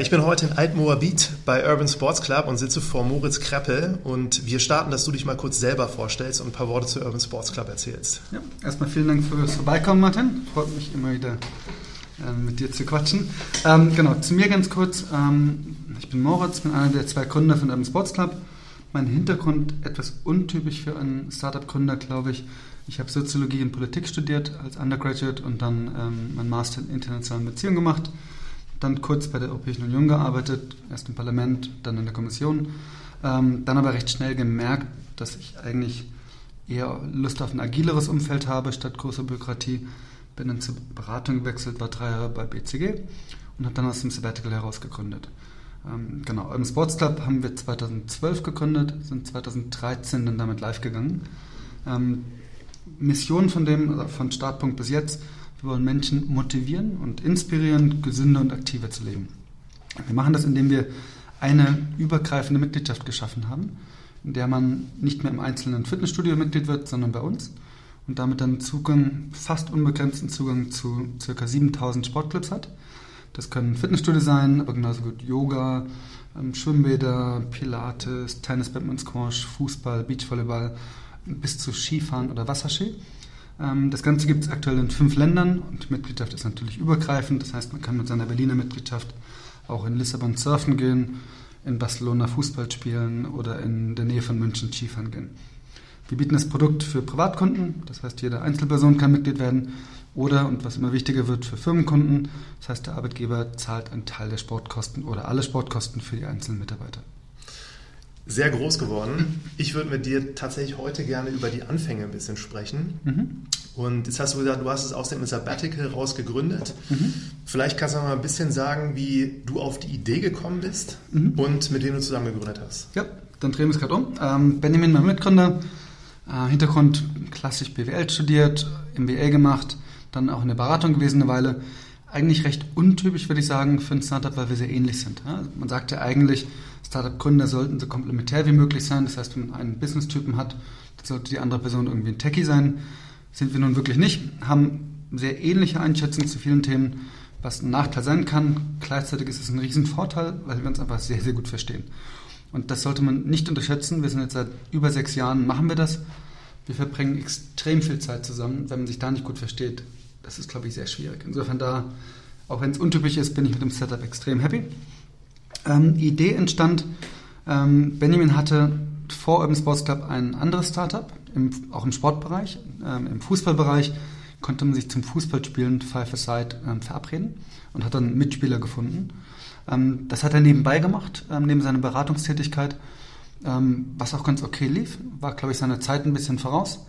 Ich bin heute in Altmoabit bei Urban Sports Club und sitze vor Moritz Kreppel und wir starten, dass du dich mal kurz selber vorstellst und ein paar Worte zu Urban Sports Club erzählst. Ja, erstmal vielen Dank fürs Vorbeikommen, Martin. Freut mich immer wieder äh, mit dir zu quatschen. Ähm, genau, zu mir ganz kurz. Ähm, ich bin Moritz, bin einer der zwei Gründer von Urban Sports Club. Mein Hintergrund etwas untypisch für einen Startup-Gründer, glaube ich. Ich habe Soziologie und Politik studiert als Undergraduate und dann ähm, mein Master in internationalen Beziehungen gemacht dann kurz bei der Europäischen Union gearbeitet, erst im Parlament, dann in der Kommission, ähm, dann aber recht schnell gemerkt, dass ich eigentlich eher Lust auf ein agileres Umfeld habe statt großer Bürokratie. Bin dann zur Beratung gewechselt, war drei Jahre bei BCG und habe dann aus dem Sabbatical heraus gegründet. Ähm, genau, im Sports Club haben wir 2012 gegründet, sind 2013 dann damit live gegangen. Ähm, Mission von dem, also von Startpunkt bis jetzt, wir wollen Menschen motivieren und inspirieren, gesünder und aktiver zu leben. Wir machen das, indem wir eine übergreifende Mitgliedschaft geschaffen haben, in der man nicht mehr im einzelnen Fitnessstudio Mitglied wird, sondern bei uns und damit dann Zugang, fast unbegrenzten Zugang zu ca. 7000 Sportclubs hat. Das können Fitnessstudios sein, aber genauso gut Yoga, ähm, Schwimmbäder, Pilates, Tennis, Badminton, Squash, Fußball, Beachvolleyball bis zu Skifahren oder Wasserski. Ähm, das Ganze gibt es aktuell in fünf Ländern und die Mitgliedschaft ist natürlich übergreifend. Das heißt, man kann mit seiner Berliner Mitgliedschaft auch in Lissabon surfen gehen, in Barcelona Fußball spielen oder in der Nähe von München Skifahren gehen. Wir bieten das Produkt für Privatkunden, das heißt, jede Einzelperson kann Mitglied werden oder, und was immer wichtiger wird, für Firmenkunden, das heißt, der Arbeitgeber zahlt einen Teil der Sportkosten oder alle Sportkosten für die einzelnen Mitarbeiter sehr groß geworden. Ich würde mit dir tatsächlich heute gerne über die Anfänge ein bisschen sprechen. Mhm. Und jetzt hast du gesagt, du hast es aus dem Sabbatical raus gegründet. Mhm. Vielleicht kannst du mal ein bisschen sagen, wie du auf die Idee gekommen bist mhm. und mit wem du zusammen gegründet hast. Ja, dann drehen wir es gerade um. Ähm, Benjamin, mein Mitgründer, äh, Hintergrund klassisch BWL studiert, MBA gemacht, dann auch in der Beratung gewesen eine Weile. Eigentlich recht untypisch, würde ich sagen, für ein Startup, weil wir sehr ähnlich sind. Ja? Man sagt ja eigentlich, Startup-Gründer sollten so komplementär wie möglich sein. Das heißt, wenn man einen Business-Typen hat, sollte die andere Person irgendwie ein Techie sein. Sind wir nun wirklich nicht, haben sehr ähnliche Einschätzungen zu vielen Themen, was ein Nachteil sein kann. Gleichzeitig ist es ein Riesenvorteil, weil wir uns einfach sehr, sehr gut verstehen. Und das sollte man nicht unterschätzen. Wir sind jetzt seit über sechs Jahren, machen wir das. Wir verbringen extrem viel Zeit zusammen. Wenn man sich da nicht gut versteht, das ist, glaube ich, sehr schwierig. Insofern da, auch wenn es untypisch ist, bin ich mit dem Setup extrem happy. Ähm, Idee entstand, ähm, Benjamin hatte vor Urban Sports Club ein anderes Startup, im, auch im Sportbereich, ähm, im Fußballbereich konnte man sich zum Fußballspielen Five Aside ähm, verabreden und hat dann Mitspieler gefunden. Ähm, das hat er nebenbei gemacht, ähm, neben seiner Beratungstätigkeit, was auch ganz okay lief, war, glaube ich, seiner Zeit ein bisschen voraus.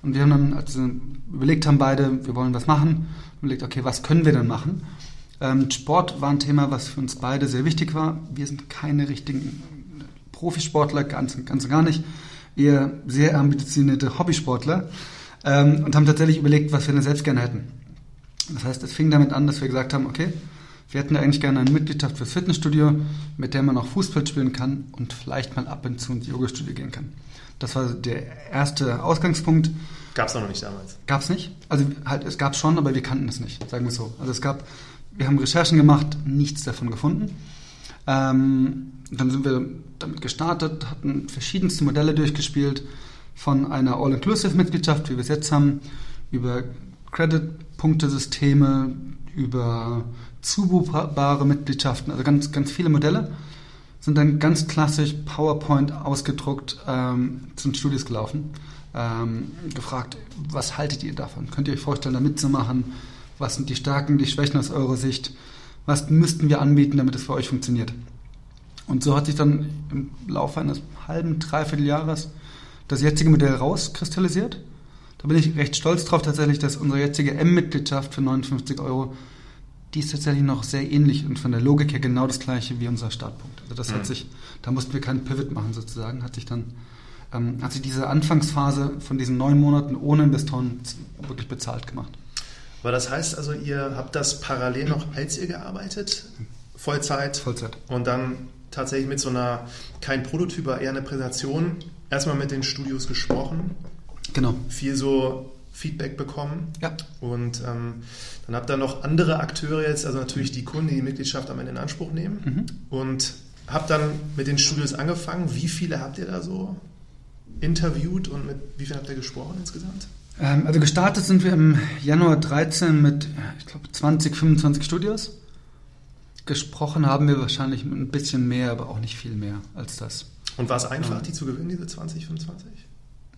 Und wir haben dann, als wir überlegt haben beide, wir wollen was machen, überlegt, okay, was können wir denn machen? Ähm, Sport war ein Thema, was für uns beide sehr wichtig war. Wir sind keine richtigen Profisportler, ganz, ganz und gar nicht. Eher sehr ambitionierte Hobbysportler ähm, und haben tatsächlich überlegt, was wir denn selbst gerne hätten. Das heißt, es fing damit an, dass wir gesagt haben, okay, wir hätten eigentlich gerne eine Mitgliedschaft fürs Fitnessstudio, mit der man auch Fußball spielen kann und vielleicht mal ab und zu ins Yoga-Studio gehen kann. Das war der erste Ausgangspunkt. Gab es noch nicht damals? Gab es nicht. Also halt, es gab es schon, aber wir kannten es nicht, sagen wir so. Also es gab wir haben Recherchen gemacht, nichts davon gefunden. Ähm, dann sind wir damit gestartet, hatten verschiedenste Modelle durchgespielt, von einer All-Inclusive-Mitgliedschaft, wie wir es jetzt haben, über Credit-Punktesysteme, über zubuchbare Mitgliedschaften, also ganz, ganz viele Modelle, sind dann ganz klassisch PowerPoint ausgedruckt ähm, zu den Studios gelaufen, ähm, gefragt, was haltet ihr davon? Könnt ihr euch vorstellen, da mitzumachen? Was sind die Stärken, die Schwächen aus eurer Sicht? Was müssten wir anbieten, damit es für euch funktioniert? Und so hat sich dann im Laufe eines halben, dreiviertel Jahres das jetzige Modell rauskristallisiert. Da bin ich recht stolz drauf tatsächlich, dass unsere jetzige M-Mitgliedschaft für 59 Euro die ist tatsächlich noch sehr ähnlich und von der Logik her genau das gleiche wie unser Startpunkt. Also das Mhm. hat sich, da mussten wir keinen Pivot machen sozusagen, hat sich dann, ähm, hat sich diese Anfangsphase von diesen neun Monaten ohne Investoren wirklich bezahlt gemacht. Aber das heißt also, ihr habt das parallel noch, als ihr gearbeitet, Vollzeit Vollzeit. und dann tatsächlich mit so einer, kein Prototyp, aber eher eine Präsentation, erstmal mit den Studios gesprochen, Genau. viel so Feedback bekommen Ja. und ähm, dann habt ihr noch andere Akteure jetzt, also natürlich die Kunden, die die Mitgliedschaft am Ende in Anspruch nehmen Mhm. und habt dann mit den Studios angefangen. Wie viele habt ihr da so interviewt und mit wie viel habt ihr gesprochen insgesamt? Ähm, also gestartet sind wir im Januar 13 mit, ich glaube, 20, 25 Studios. Gesprochen haben wir wahrscheinlich ein bisschen mehr, aber auch nicht viel mehr als das. Und war es einfach, Ja. die zu gewinnen, diese 20, 25?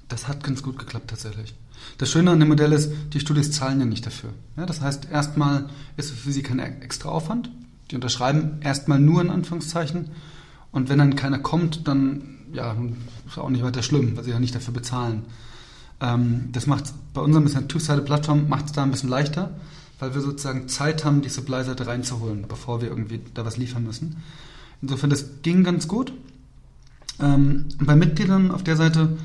Das hat ganz gut geklappt tatsächlich. Das Schöne an dem Modell ist, die Studios zahlen ja nicht dafür. Ja, das heißt, erstmal ist es für sie kein extra Aufwand. Die unterschreiben erstmal nur in Anführungszeichen. Und wenn dann keiner kommt, dann ja, ist auch nicht weiter schlimm, weil sie ja nicht dafür bezahlen. Ähm, das macht bei unserem bisschen Two-Sided-Plattform macht es da ein bisschen leichter, weil wir sozusagen Zeit haben, die Supply-Seite reinzuholen, bevor wir irgendwie da was liefern müssen. Insofern, das ging ganz gut. Ähm, bei Mitgliedern auf der Seite,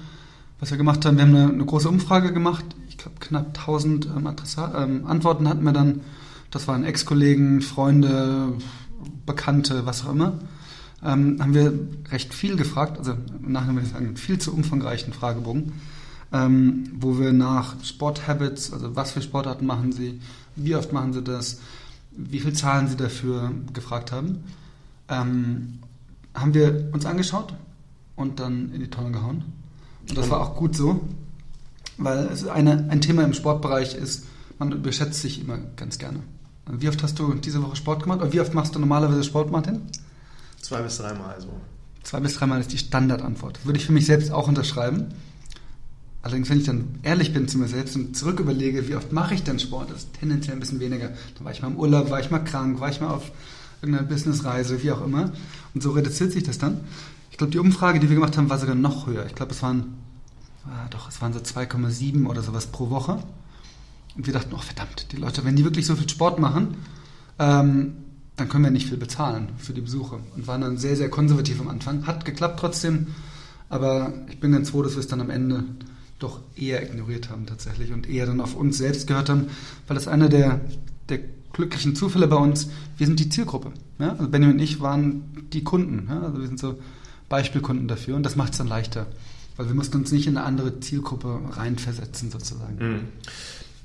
was wir gemacht haben, wir haben eine, eine große Umfrage gemacht. Ich glaube, knapp 1000 ähm, ähm, Antworten hatten wir dann. Das waren Ex-Kollegen, Freunde, Bekannte, was auch immer. Ähm, haben wir recht viel gefragt, also im Nachhinein würde ich sagen, viel zu umfangreichen Fragebogen, ähm, wo wir nach Sporthabits, also was für Sportarten machen sie, wie oft machen sie das, wie viel zahlen sie dafür, gefragt haben. Ähm, haben wir uns angeschaut und dann in die Tonne gehauen. Und das war auch gut so, weil es eine, ein Thema im Sportbereich ist, man überschätzt sich immer ganz gerne. Wie oft hast du diese Woche Sport gemacht? Oder wie oft machst du normalerweise Sport, Martin? Zwei bis dreimal so. Zwei bis dreimal ist die Standardantwort. Würde ich für mich selbst auch unterschreiben. Allerdings, wenn ich dann ehrlich bin zu mir selbst und zurück überlege, wie oft mache ich denn Sport, das ist tendenziell ein bisschen weniger. Dann war ich mal im Urlaub, war ich mal krank, war ich mal auf irgendeiner Businessreise, wie auch immer. Und so reduziert sich das dann. Ich glaube, die Umfrage, die wir gemacht haben, war sogar noch höher. Ich glaube, es waren, ah, doch, es waren so 2,7 oder sowas pro Woche. Und wir dachten, oh verdammt, die Leute, wenn die wirklich so viel Sport machen, ähm, dann können wir nicht viel bezahlen für die Besuche. Und waren dann sehr, sehr konservativ am Anfang. Hat geklappt trotzdem, aber ich bin ganz froh, dass wir es dann am Ende doch eher ignoriert haben tatsächlich und eher dann auf uns selbst gehört haben, weil das einer der, der glücklichen Zufälle bei uns, wir sind die Zielgruppe. Ja? Also Benjamin und ich waren die Kunden. Ja? Also wir sind so Beispielkunden dafür und das macht es dann leichter, weil wir mussten uns nicht in eine andere Zielgruppe reinversetzen sozusagen. Mhm.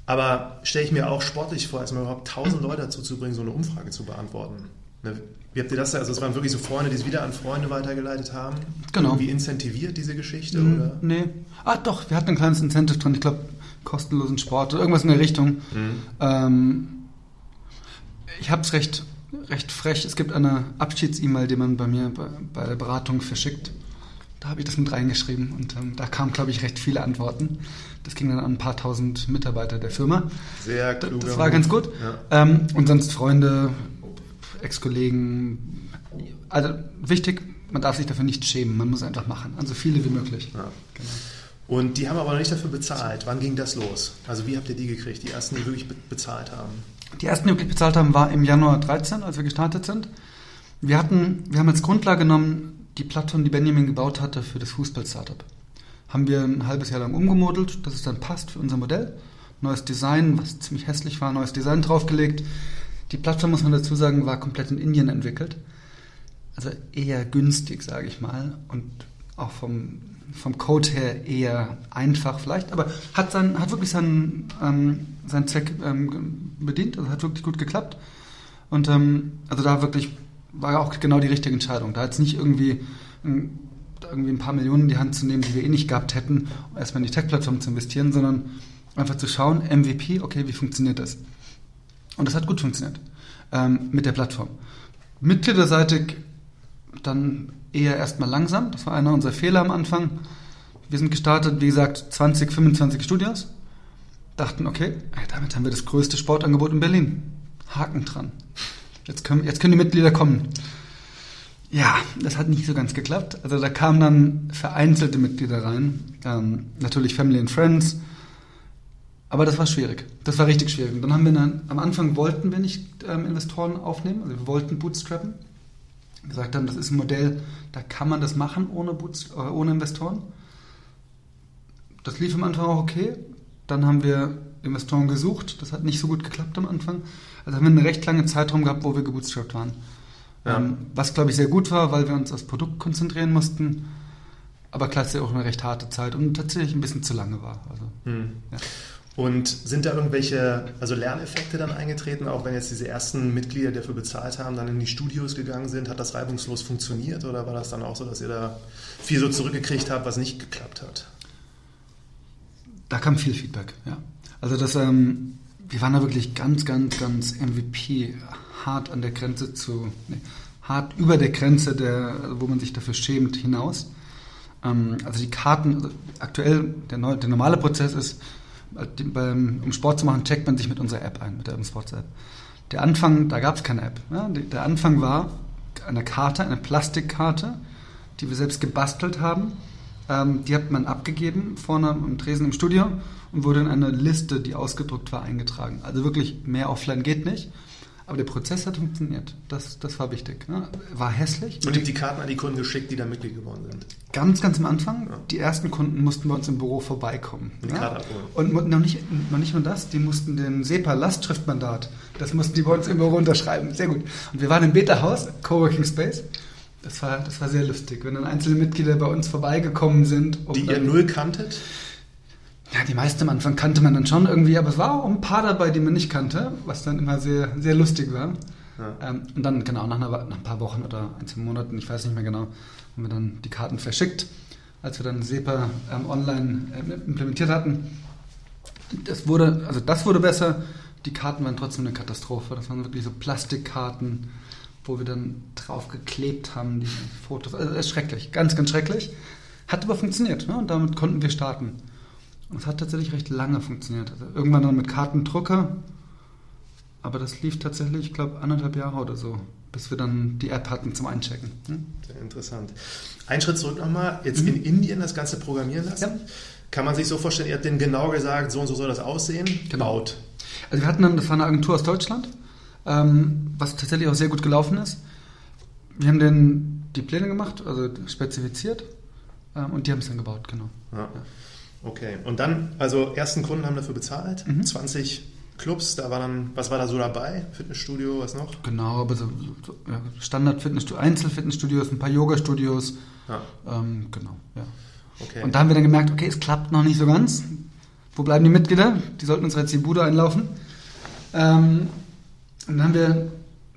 Aber stelle ich mir auch sportlich vor, erstmal überhaupt 1000 Leute dazu zu bringen, so eine Umfrage zu beantworten. Ne, Wie habt ihr das? Also es waren wirklich so Freunde, die es wieder an Freunde weitergeleitet haben. Genau. Irgendwie incentiviert diese Geschichte Mm, oder? Nee. Ah, doch, wir hatten ein kleines Incentive drin. Ich glaube, kostenlosen Sport oder irgendwas in der Richtung. Mhm. Ähm, ich habe es recht, recht frech. Es gibt eine Abschieds-E-Mail, die man bei mir bei, bei der Beratung verschickt. Da habe ich das mit reingeschrieben und ähm, da kamen, glaube ich, recht viele Antworten. Das ging dann an ein paar tausend Mitarbeiter der Firma. Sehr kluger das war ganz gut. Ja. Ähm, und sonst Freunde, Ex-Kollegen. Also wichtig, man darf sich dafür nicht schämen. Man muss einfach machen. Also viele wie möglich. Ja. Genau. Und die haben aber noch nicht dafür bezahlt. Wann ging das los? Also wie habt ihr die gekriegt? Die ersten, die wirklich be bezahlt haben? Die ersten, die wirklich bezahlt haben, war im Januar 13, als wir gestartet sind. Wir hatten, wir haben als Grundlage genommen die Plattform, die Benjamin gebaut hatte für das Fußball-Startup. Haben wir ein halbes Jahr lang umgemodelt, dass es dann passt für unser Modell. Neues Design, was ziemlich hässlich war, neues Design draufgelegt. Die Plattform, muss man dazu sagen, war komplett in Indien entwickelt. Also eher günstig, sage ich mal. Und auch vom, vom Code her eher einfach vielleicht, aber hat, sein, hat wirklich seinen, ähm, seinen Zweck ähm, bedient, also hat wirklich gut geklappt. Und ähm, also da wirklich war auch genau die richtige Entscheidung. Da jetzt nicht irgendwie, ähm, irgendwie ein paar Millionen in die Hand zu nehmen, die wir eh nicht gehabt hätten, um erstmal in die Tech-Plattform zu investieren, sondern einfach zu schauen, MVP, okay, wie funktioniert das? Und das hat gut funktioniert ähm, mit der Plattform. Mitgliederseitig dann eher erstmal langsam. Das war einer unserer Fehler am Anfang. Wir sind gestartet, wie gesagt, 20, 25 Studios. Dachten, okay, damit haben wir das größte Sportangebot in Berlin. Haken dran. Jetzt können, jetzt können die Mitglieder kommen. Ja, das hat nicht so ganz geklappt. Also da kamen dann vereinzelte Mitglieder rein. Ähm, natürlich Family and Friends. Aber das war schwierig. Das war richtig schwierig. Und dann haben wir dann, am Anfang wollten wir nicht ähm, Investoren aufnehmen, also wir wollten bootstrappen. Wir gesagt haben, das ist ein Modell, da kann man das machen ohne, Boots, äh, ohne Investoren. Das lief am Anfang auch okay. Dann haben wir Investoren gesucht. Das hat nicht so gut geklappt am Anfang. Also haben wir einen recht langen Zeitraum gehabt, wo wir gebootstrapped waren. Ja. Ähm, was, glaube ich, sehr gut war, weil wir uns aufs Produkt konzentrieren mussten. Aber klar, es ist ja auch eine recht harte Zeit und tatsächlich ein bisschen zu lange war. Also, hm. ja. Und sind da irgendwelche also Lerneffekte dann eingetreten, auch wenn jetzt diese ersten Mitglieder, die dafür bezahlt haben, dann in die Studios gegangen sind? Hat das reibungslos funktioniert oder war das dann auch so, dass ihr da viel so zurückgekriegt habt, was nicht geklappt hat? Da kam viel Feedback, ja. Also das, ähm, wir waren da wirklich ganz, ganz, ganz MVP, hart an der Grenze zu, nee, hart über der Grenze, der, wo man sich dafür schämt, hinaus. Ähm, also die Karten, also aktuell, der, der normale Prozess ist, um Sport zu machen, checkt man sich mit unserer App ein, mit der Sports App. Der Anfang, da gab es keine App. Ja? Der Anfang war eine Karte, eine Plastikkarte, die wir selbst gebastelt haben. Ähm, die hat man abgegeben vorne im Tresen im Studio und wurde in eine Liste, die ausgedruckt war, eingetragen. Also wirklich mehr offline geht nicht. Aber der Prozess hat funktioniert. Das, das war wichtig. Ne? War hässlich. Und die Karten an die Kunden geschickt, die da Mitglied geworden sind. Ganz, ganz am Anfang. Ja. Die ersten Kunden mussten bei uns im Büro vorbeikommen. Und, die ja? Abholen. und noch, nicht, noch nicht nur das, die mussten den SEPA-Lastschriftmandat, das mussten die bei uns im Büro unterschreiben. Sehr gut. Und wir waren im Beta-Haus, Coworking Space. Das war, das war sehr lustig, wenn dann einzelne Mitglieder bei uns vorbeigekommen sind. Um die ihr null kanntet? Ja, die meisten am Anfang kannte man dann schon irgendwie, aber es war auch ein paar dabei, die man nicht kannte, was dann immer sehr, sehr lustig war. Ja. Ähm, und dann, genau, nach, einer, nach, ein paar Wochen oder ein, zwei Monaten, ich weiß nicht mehr genau, haben wir dann die Karten verschickt, als wir dann SEPA ähm, online äh, implementiert hatten. Das wurde, also das wurde besser, die Karten waren trotzdem eine Katastrophe. Das waren wirklich so Plastikkarten, wo wir dann drauf geklebt haben, die Fotos. Also das ist schrecklich, ganz, ganz schrecklich. Hat aber funktioniert ne? und damit konnten wir starten. Und es hat tatsächlich recht lange funktioniert. Also irgendwann dann mit Kartendrucker, aber das lief tatsächlich, ich glaube, anderthalb Jahre oder so, bis wir dann die App hatten zum Einchecken. Hm? Sehr interessant. Ein Schritt zurück nochmal, jetzt mhm. in Indien das Ganze programmieren lassen. Ja. Kann man sich so vorstellen, ihr habt denen genau gesagt, so und so soll das aussehen, genau. baut. Also wir hatten dann, das war eine Agentur aus Deutschland, ähm, was tatsächlich auch sehr gut gelaufen ist. Wir haben denen die Pläne gemacht, also spezifiziert ähm, und die haben es dann gebaut, genau. Ja. Ja. Okay, und dann, also ersten Kunden haben dafür bezahlt, mhm. 20 Clubs, da war dann, was war da so dabei? Fitnessstudio, was noch? Genau, aber so, so ja, Standard-Fitnessstudio, Einzelfitnessstudios, ein paar Yoga-Studios. Ja. Ähm, genau, ja. Okay. Und da haben wir dann gemerkt, okay, es klappt noch nicht so ganz. Wo bleiben die Mitglieder? Die sollten uns jetzt die Bude einlaufen. Ähm, und dann haben wir,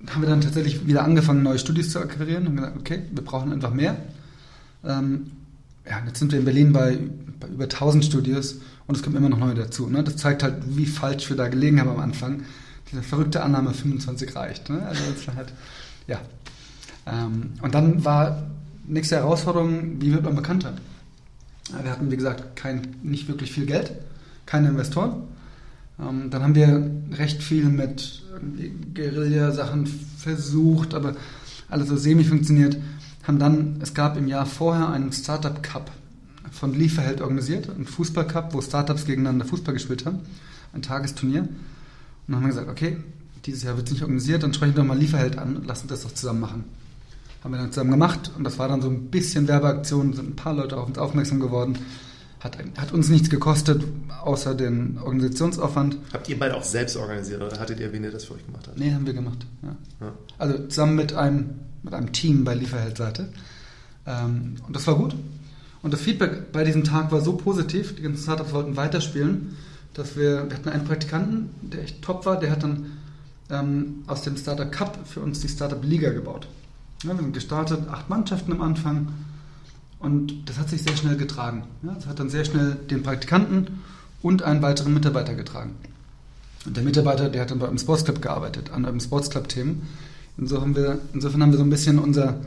haben wir dann tatsächlich wieder angefangen, neue Studios zu akquirieren und gesagt, okay, wir brauchen einfach mehr. Ähm, ja, jetzt sind wir in Berlin bei, bei über 1000 Studios und es kommen immer noch neue dazu. Ne? Das zeigt halt, wie falsch wir da gelegen haben am Anfang. Diese verrückte Annahme, 25 reicht. Ne? Also das halt, ja. Ähm, und dann war nächste Herausforderung, wie wird man bekannter? Wir hatten, wie gesagt, kein, nicht wirklich viel Geld, keine Investoren. Ähm, dann haben wir recht viel mit Guerilla-Sachen versucht, aber alles so semi funktioniert haben dann, es gab im Jahr vorher einen Startup Cup von Lieferheld organisiert, einen Fußball Cup, wo Startups gegeneinander Fußball gespielt haben, ein Tagesturnier. Und dann haben wir gesagt, okay, dieses Jahr wird es nicht organisiert, dann sprechen wir doch mal Lieferheld an und lassen das doch zusammen machen. Haben wir dann zusammen gemacht und das war dann so ein bisschen Werbeaktion, sind ein paar Leute auf uns aufmerksam geworden. Hat, hat uns nichts gekostet, außer den Organisationsaufwand. Habt ihr beide auch selbst organisiert oder hattet ihr, wen ihr das für euch gemacht hat? Nee, haben wir gemacht. Ja. Ja. Also zusammen mit einem mit einem Team bei Lieferheld-Seite. Ähm, und das war gut. Und das Feedback bei diesem Tag war so positiv, die ganzen Startups wollten weiterspielen, dass wir, wir hatten einen Praktikanten, der echt top war, der hat dann ähm, aus dem Startup Cup für uns die Startup Liga gebaut. Ja, wir sind gestartet, acht Mannschaften am Anfang und das hat sich sehr schnell getragen. Ja, das hat dann sehr schnell den Praktikanten und einen weiteren Mitarbeiter getragen. Und der Mitarbeiter, der hat dann bei einem Sports Club gearbeitet, an einem Sports Club Themen Insofern haben, wir, insofern haben wir so ein bisschen unser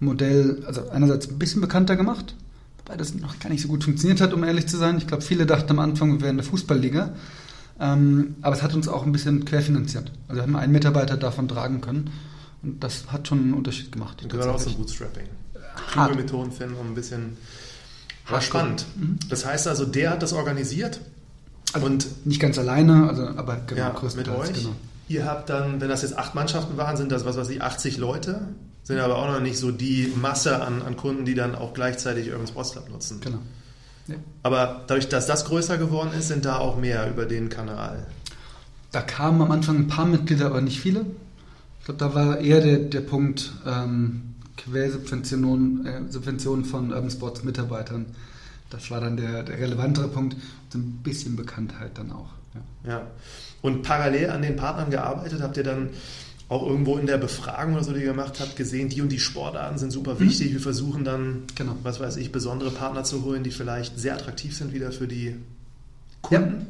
Modell, also einerseits ein bisschen bekannter gemacht, wobei das noch gar nicht so gut funktioniert hat, um ehrlich zu sein. Ich glaube, viele dachten am Anfang, wir wären eine Fußballliga. Ähm, aber es hat uns auch ein bisschen querfinanziert. Also wir haben einen Mitarbeiter davon tragen können. Und das hat schon einen Unterschied gemacht. Und gehört auch zum Bootstrapping. Kluge Methoden finden, um ein bisschen... War spannend. Mhm. Das heißt also, der hat das organisiert Also und nicht ganz alleine, also, aber genau, ja, mit euch. Genau. Ihr habt dann, wenn das jetzt acht Mannschaften waren, sind das, was weiß ich, 80 Leute, sind aber auch noch nicht so die Masse an, an Kunden, die dann auch gleichzeitig Urban Sports Club nutzen. Genau. Ja. Aber dadurch, dass das größer geworden ist, sind da auch mehr über den Kanal. Da kamen am Anfang ein paar Mitglieder, aber nicht viele. Ich glaube, da war eher der, der Punkt ähm, Quersubventionen äh, Subventionen von Urban Sports Mitarbeitern. Das war dann der, der relevantere Punkt. Und so ein bisschen Bekanntheit dann auch. Ja. ja. Und parallel an den Partnern gearbeitet, habt ihr dann auch irgendwo in der Befragung oder so, die ihr gemacht habt, gesehen, die und die Sportarten sind super wichtig. Mhm. Wir versuchen dann, genau. was weiß ich, besondere Partner zu holen, die vielleicht sehr attraktiv sind wieder für die Kunden. Ja.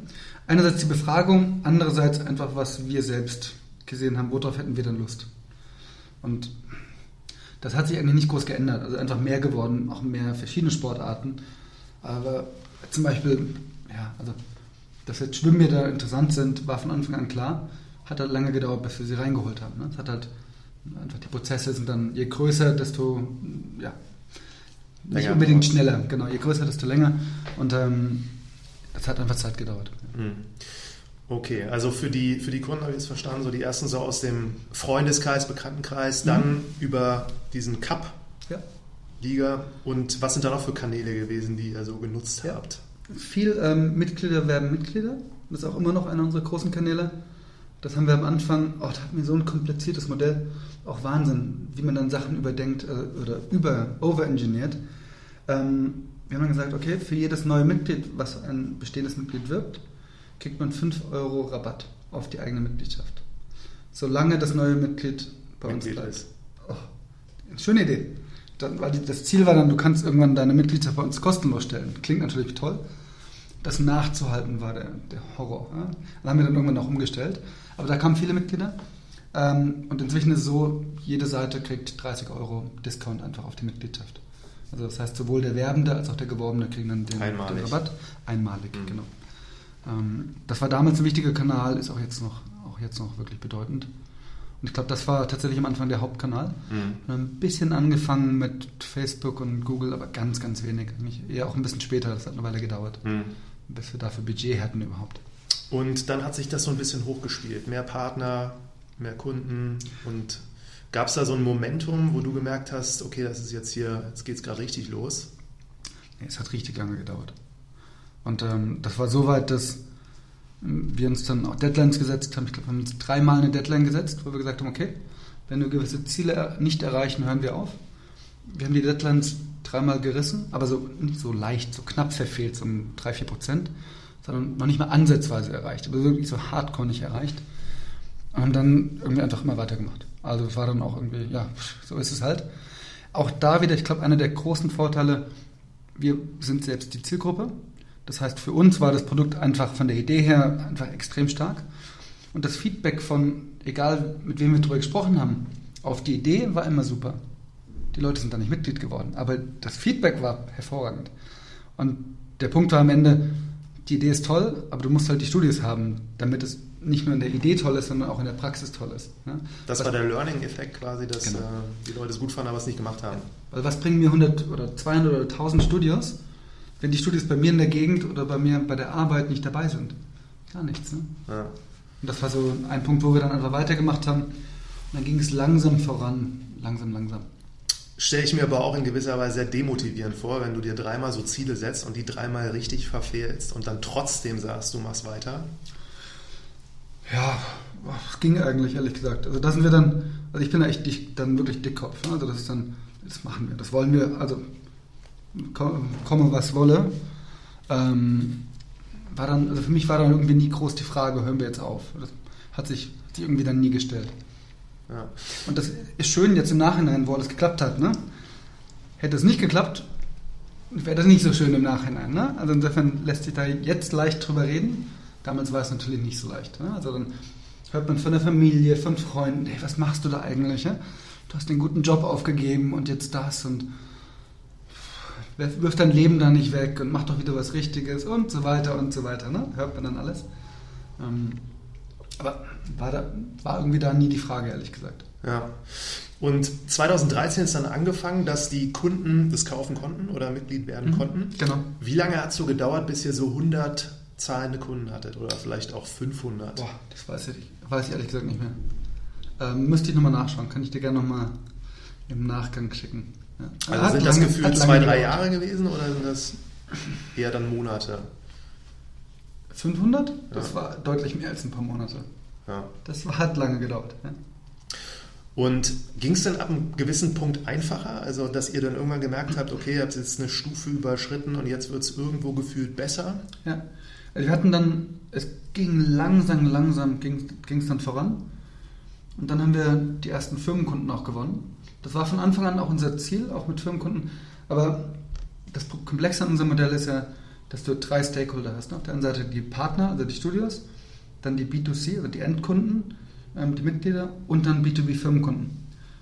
Einerseits die Befragung, andererseits einfach, was wir selbst gesehen haben, worauf hätten wir dann Lust. Und das hat sich eigentlich nicht groß geändert. Also einfach mehr geworden, auch mehr verschiedene Sportarten. Aber zum Beispiel, ja, also dass jetzt Schwimmbäder interessant sind, war von Anfang an klar. Hat halt lange gedauert, bis wir sie reingeholt haben. Ne? Es hat halt einfach die Prozesse sind dann je größer, desto ja nicht länger unbedingt schneller. Genau, je größer, desto länger. Und ähm, es hat einfach Zeit gedauert. Mhm. Okay, also für die, für die Kunden habe ich jetzt verstanden, so die ersten so aus dem Freundeskreis, Bekanntenkreis, dann mhm. über diesen Cup. Ja. Liga und was sind da noch für Kanäle gewesen, die ihr so genutzt ja. habt? Viel ähm, Mitglieder werben Mitglieder. Das ist auch immer noch einer unserer großen Kanäle. Das haben wir am Anfang, oh, da hatten wir so ein kompliziertes Modell, auch Wahnsinn, wie man dann Sachen überdenkt äh, oder über, overengineert. Ähm, wir haben dann gesagt, okay, für jedes neue Mitglied, was ein bestehendes Mitglied wirbt, kriegt man 5 Euro Rabatt auf die eigene Mitgliedschaft. Solange das neue Mitglied bei Mitglied uns bleibt. Ist. Oh, schöne Idee. Dann, weil das Ziel war dann, du kannst irgendwann deine Mitgliedschaft bei uns kostenlos stellen. Klingt natürlich toll. Das nachzuhalten war der, der Horror. Ja? Dann haben wir dann irgendwann auch umgestellt. Aber da kamen viele Mitglieder. Ähm, und inzwischen ist es so, jede Seite kriegt 30 Euro Discount einfach auf die Mitgliedschaft. Also das heißt, sowohl der Werbende als auch der Geworbene kriegen dann den, den Rabatt. Einmalig, mhm. genau. Ähm, das war damals ein wichtiger Kanal, ist auch jetzt noch, auch jetzt noch wirklich bedeutend. Und ich glaube, das war tatsächlich am Anfang der Hauptkanal. Mhm. Ein bisschen angefangen mit Facebook und Google, aber ganz, ganz wenig. Eher auch ein bisschen später, das hat eine Weile gedauert, mhm. bis wir dafür Budget hatten überhaupt. Und dann hat sich das so ein bisschen hochgespielt. Mehr Partner, mehr Kunden und gab es da so ein Momentum, wo du gemerkt hast, okay, das ist jetzt hier, jetzt geht es gerade richtig los? Nee, es hat richtig lange gedauert. Und ähm, das war so weit, dass wir uns dann auch Deadlines gesetzt haben. Ich glaube, wir haben uns dreimal eine Deadline gesetzt, wo wir gesagt haben, okay, wenn wir gewisse Ziele nicht erreichen, hören wir auf. Wir haben die Deadlines dreimal gerissen, aber so nicht so leicht, so knapp verfehlt, so um drei, vier Prozent, sondern noch nicht mal ansatzweise erreicht, aber wirklich so hardcore nicht erreicht. Und haben dann irgendwie einfach immer weitergemacht. Also war dann auch irgendwie, ja, so ist es halt. Auch da wieder, ich glaube, einer der großen Vorteile, wir sind selbst die Zielgruppe. Das heißt, für uns war das Produkt einfach von der Idee her einfach extrem stark. Und das Feedback von, egal mit wem wir darüber gesprochen haben, auf die Idee war immer super. Die Leute sind da nicht Mitglied geworden, aber das Feedback war hervorragend. Und der Punkt war am Ende, die Idee ist toll, aber du musst halt die Studios haben, damit es nicht nur in der Idee toll ist, sondern auch in der Praxis toll ist. Ne? Das was, war der Learning-Effekt quasi, dass genau. äh, die Leute es gut fanden, aber es nicht gemacht haben. Weil was bringen mir 100 oder 200 oder 1000 Studios, wenn die Studios bei mir in der Gegend oder bei mir bei der Arbeit nicht dabei sind. Gar nichts. Ne? Ja. Und das war so ein Punkt, wo wir dann einfach weitergemacht haben. Und dann ging es langsam voran, langsam, langsam. Stelle ich mir aber auch in gewisser Weise sehr demotivierend vor, wenn du dir dreimal so Ziele setzt und die dreimal richtig verfehlst und dann trotzdem sagst, du machst weiter. Ja, es ging eigentlich, ehrlich gesagt. Also da sind wir dann, also ich bin da echt dann wirklich Dickkopf. Ne? Also das ist dann, das machen wir, das wollen wir, also komme was wolle, ähm, war dann, also für mich war dann irgendwie nie groß die Frage, hören wir jetzt auf. Das hat sich, hat sich irgendwie dann nie gestellt. Ja. Und das ist schön jetzt im Nachhinein, wo alles geklappt hat. Ne? Hätte es nicht geklappt, wäre das nicht so schön im Nachhinein. Ne? Also insofern lässt sich da jetzt leicht drüber reden. Damals war es natürlich nicht so leicht. Ne? Also dann hört man von der Familie, von Freunden, hey, was machst du da eigentlich? Ne? Du hast den guten Job aufgegeben und jetzt das und wirf dein Leben da nicht weg und mach doch wieder was Richtiges und so weiter und so weiter. Ne? Hört man dann alles. Ähm, aber war, da, war irgendwie da nie die Frage, ehrlich gesagt. Ja. Und 2013 ist dann angefangen, dass die Kunden das kaufen konnten oder Mitglied werden mhm, konnten. Genau. Wie lange hat es so gedauert, bis ihr so 100 zahlende Kunden hattet oder vielleicht auch 500? Boah, das weiß ich, weiß ich ehrlich gesagt nicht mehr. Ähm, müsste ich nochmal nachschauen, kann ich dir gerne nochmal im Nachgang schicken. Ja. Also hat sind das gefühlt zwei, drei Jahre gewesen oder sind das eher dann Monate? 500? Das ja. war deutlich mehr als ein paar Monate. Ja. Das hat lange gedauert. Ja. Und ging es dann ab einem gewissen Punkt einfacher? Also, dass ihr dann irgendwann gemerkt habt, okay, ihr habt jetzt eine Stufe überschritten und jetzt wird es irgendwo gefühlt besser? Ja. Also wir hatten dann, es ging langsam, langsam ging es dann voran. Und dann haben wir die ersten Firmenkunden auch gewonnen. Das war von Anfang an auch unser Ziel, auch mit Firmenkunden. Aber das Komplexe an unserem Modell ist ja, dass du drei Stakeholder hast. Auf der einen Seite die Partner, also die Studios, dann die B2C, also die Endkunden ähm, die Mitglieder und dann B2B-Firmenkunden.